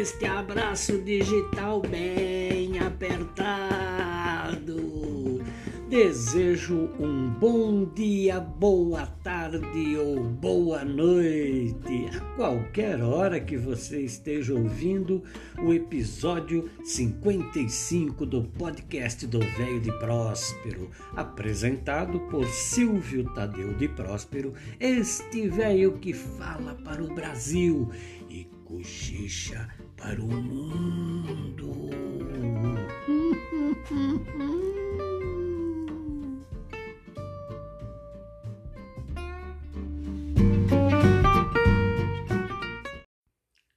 este abraço digital bem apertado. Desejo um bom dia, boa tarde ou boa noite, a qualquer hora que você esteja ouvindo o episódio 55 do podcast do Velho de Próspero, apresentado por Silvio Tadeu de Próspero, este velho que fala para o Brasil e cochicha para o mundo.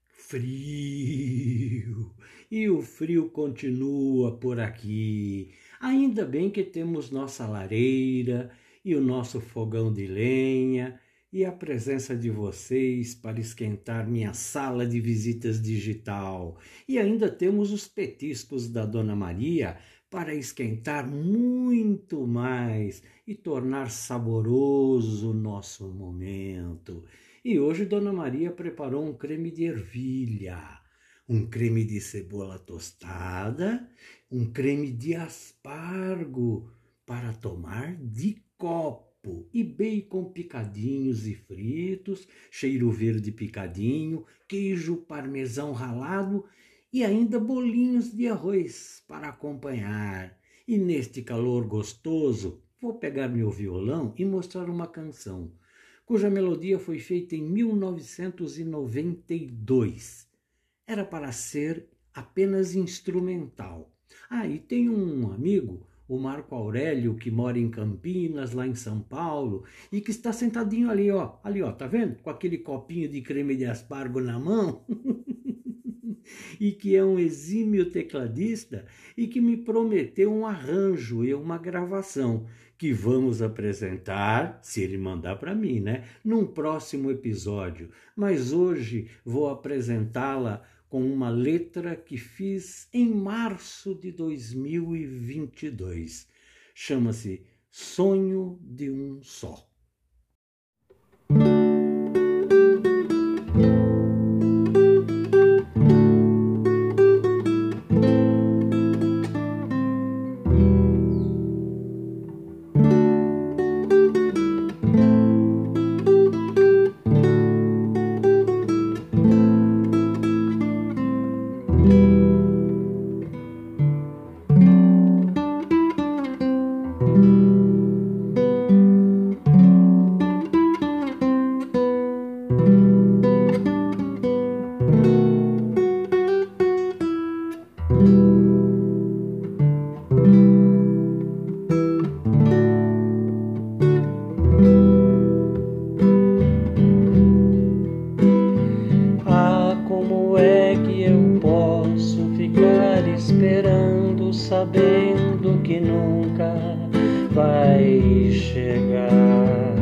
Frio. E o frio continua por aqui. Ainda bem que temos nossa lareira e o nosso fogão de lenha e a presença de vocês para esquentar minha sala de visitas digital. E ainda temos os petiscos da Dona Maria para esquentar muito mais e tornar saboroso o nosso momento. E hoje Dona Maria preparou um creme de ervilha, um creme de cebola tostada, um creme de aspargo para tomar de copo e bacon picadinhos e fritos, cheiro verde picadinho, queijo parmesão ralado e ainda bolinhos de arroz para acompanhar. E neste calor gostoso, vou pegar meu violão e mostrar uma canção cuja melodia foi feita em 1992. Era para ser apenas instrumental. Ah, e tem um amigo, o Marco Aurélio, que mora em Campinas, lá em São Paulo, e que está sentadinho ali, ó, ali, ó, tá vendo? Com aquele copinho de creme de aspargo na mão. e que é um exímio tecladista e que me prometeu um arranjo e uma gravação que vamos apresentar, se ele mandar para mim, né, num próximo episódio. Mas hoje vou apresentá-la com uma letra que fiz em março de 2022. Chama-se Sonho de um Só. Nunca vai chegar.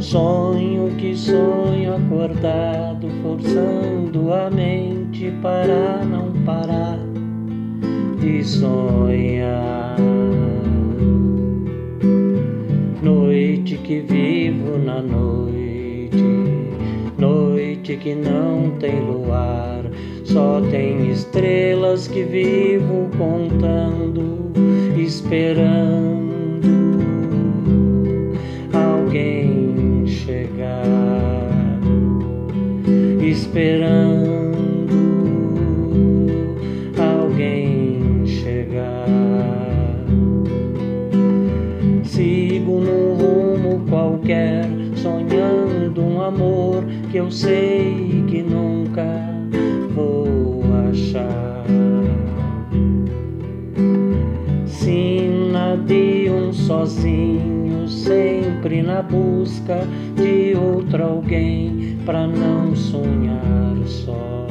Sonho que sonho acordado, forçando a mente para não parar de sonhar. Noite que vivo na noite, noite que não tem luar só tem estrelas que vivo contando, esperando alguém chegar, esperando alguém chegar. Sigo num rumo qualquer, que eu sei que nunca vou achar. Sim, de um sozinho, sempre na busca de outro alguém para não sonhar só.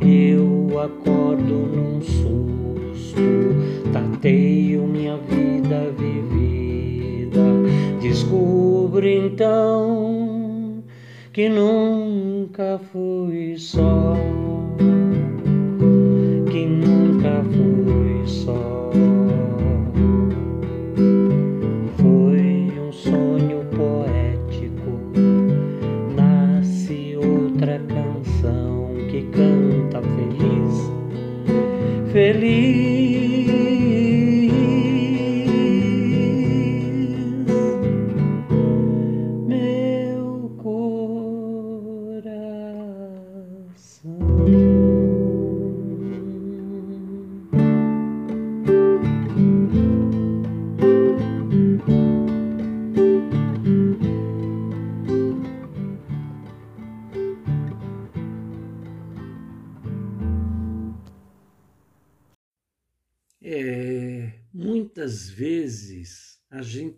Eu acordo num susto, tateio minha vida descubro então que nunca fui só,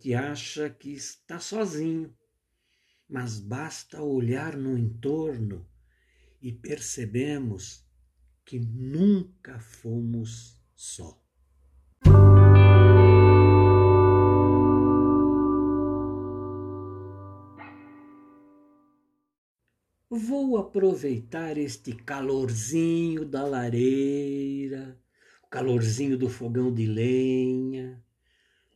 gente acha que está sozinho, mas basta olhar no entorno e percebemos que nunca fomos só. Vou aproveitar este calorzinho da lareira o calorzinho do fogão de lenha,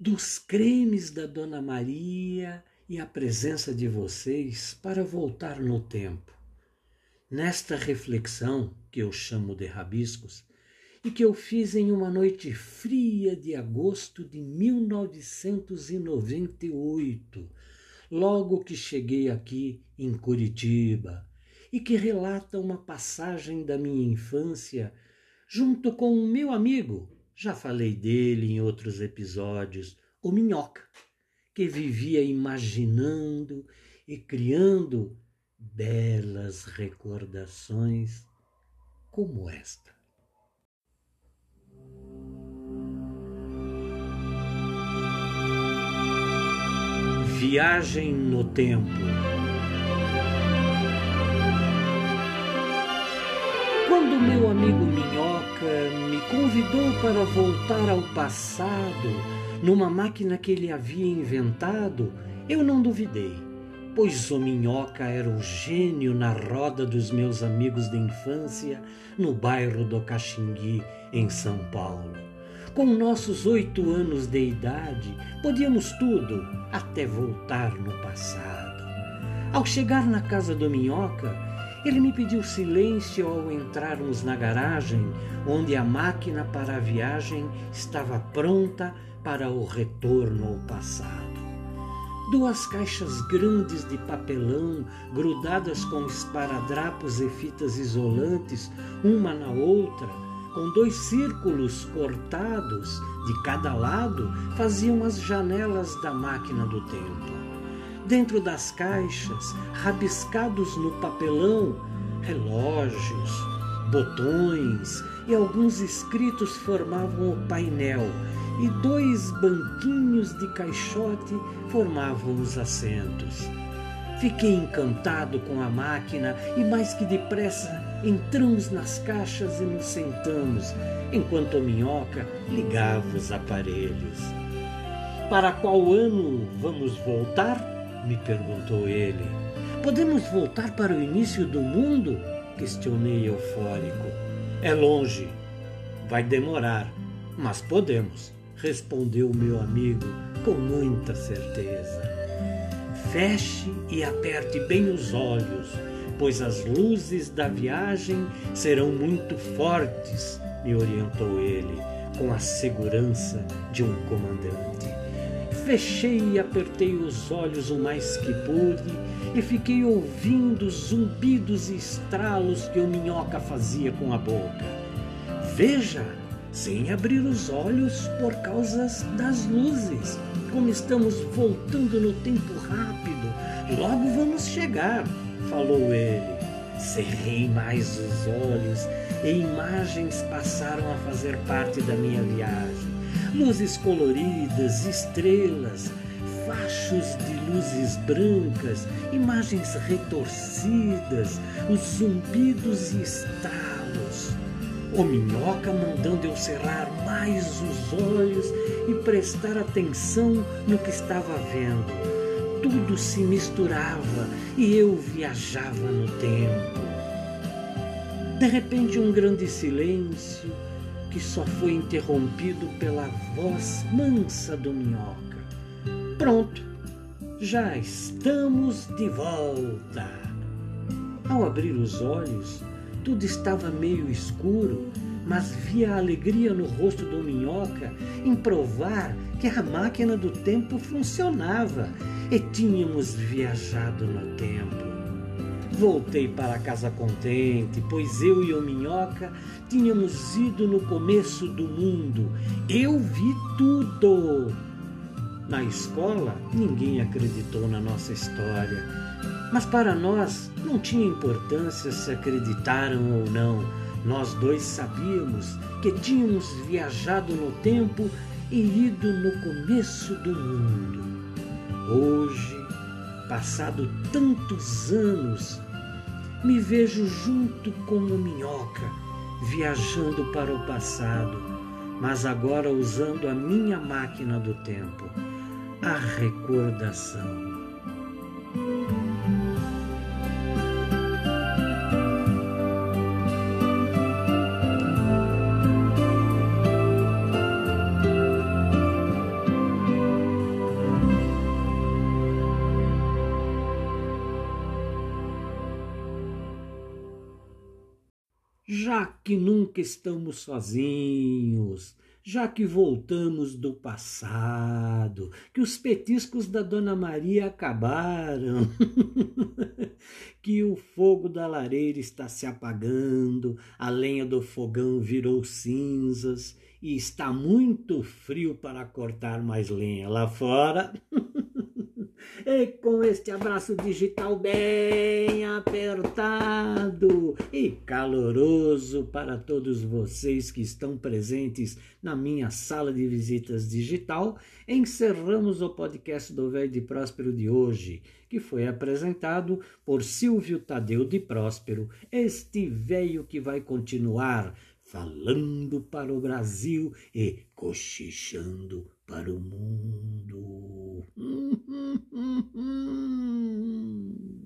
dos cremes da Dona Maria e a presença de vocês para voltar no tempo. Nesta reflexão, que eu chamo de rabiscos, e que eu fiz em uma noite fria de agosto de 1998, logo que cheguei aqui em Curitiba, e que relata uma passagem da minha infância junto com o meu amigo, já falei dele em outros episódios, o Minhoca, que vivia imaginando e criando belas recordações como esta. Viagem no Tempo. Quando meu amigo Minhoca me convidou para voltar ao passado numa máquina que ele havia inventado, eu não duvidei, pois o Minhoca era o gênio na roda dos meus amigos de infância no bairro do Caxingui, em São Paulo. Com nossos oito anos de idade, podíamos tudo até voltar no passado. Ao chegar na casa do Minhoca, ele me pediu silêncio ao entrarmos na garagem, onde a máquina para a viagem estava pronta para o retorno ao passado. Duas caixas grandes de papelão, grudadas com esparadrapos e fitas isolantes, uma na outra, com dois círculos cortados de cada lado, faziam as janelas da máquina do tempo. Dentro das caixas, rabiscados no papelão, relógios, botões e alguns escritos formavam o painel, e dois banquinhos de caixote formavam os assentos. Fiquei encantado com a máquina e, mais que depressa, entramos nas caixas e nos sentamos, enquanto a minhoca ligava os aparelhos. Para qual ano vamos voltar? Me perguntou ele. Podemos voltar para o início do mundo? questionei eufórico. É longe. Vai demorar, mas podemos, respondeu meu amigo com muita certeza. Feche e aperte bem os olhos, pois as luzes da viagem serão muito fortes, me orientou ele, com a segurança de um comandante. Fechei e apertei os olhos o mais que pude e fiquei ouvindo os zumbidos e estralos que o minhoca fazia com a boca. Veja, sem abrir os olhos por causa das luzes, como estamos voltando no tempo rápido. Logo vamos chegar, falou ele. Cerrei mais os olhos e imagens passaram a fazer parte da minha viagem luzes coloridas, estrelas, fachos de luzes brancas, imagens retorcidas, os zumbidos e estalos. O minhoca mandando eu cerrar mais os olhos e prestar atenção no que estava vendo. Tudo se misturava e eu viajava no tempo. De repente, um grande silêncio que só foi interrompido pela voz mansa do minhoca. Pronto, já estamos de volta. Ao abrir os olhos, tudo estava meio escuro, mas via a alegria no rosto do Minhoca em provar que a máquina do tempo funcionava e tínhamos viajado no tempo. Voltei para casa contente, pois eu e o Minhoca tínhamos ido no começo do mundo. Eu vi tudo. Na escola, ninguém acreditou na nossa história. Mas para nós não tinha importância se acreditaram ou não. Nós dois sabíamos que tínhamos viajado no tempo e ido no começo do mundo. Hoje, passado tantos anos, me vejo junto com o minhoca, viajando para o passado, mas agora usando a minha máquina do tempo, a recordação. Já que nunca estamos sozinhos, já que voltamos do passado, que os petiscos da Dona Maria acabaram, que o fogo da lareira está se apagando, a lenha do fogão virou cinzas e está muito frio para cortar mais lenha lá fora. E com este abraço digital bem apertado e caloroso para todos vocês que estão presentes na minha sala de visitas digital, encerramos o podcast do Velho de Próspero de hoje, que foi apresentado por Silvio Tadeu de Próspero, este velho que vai continuar falando para o Brasil e cochichando para o mundo. Hum, hum, hum,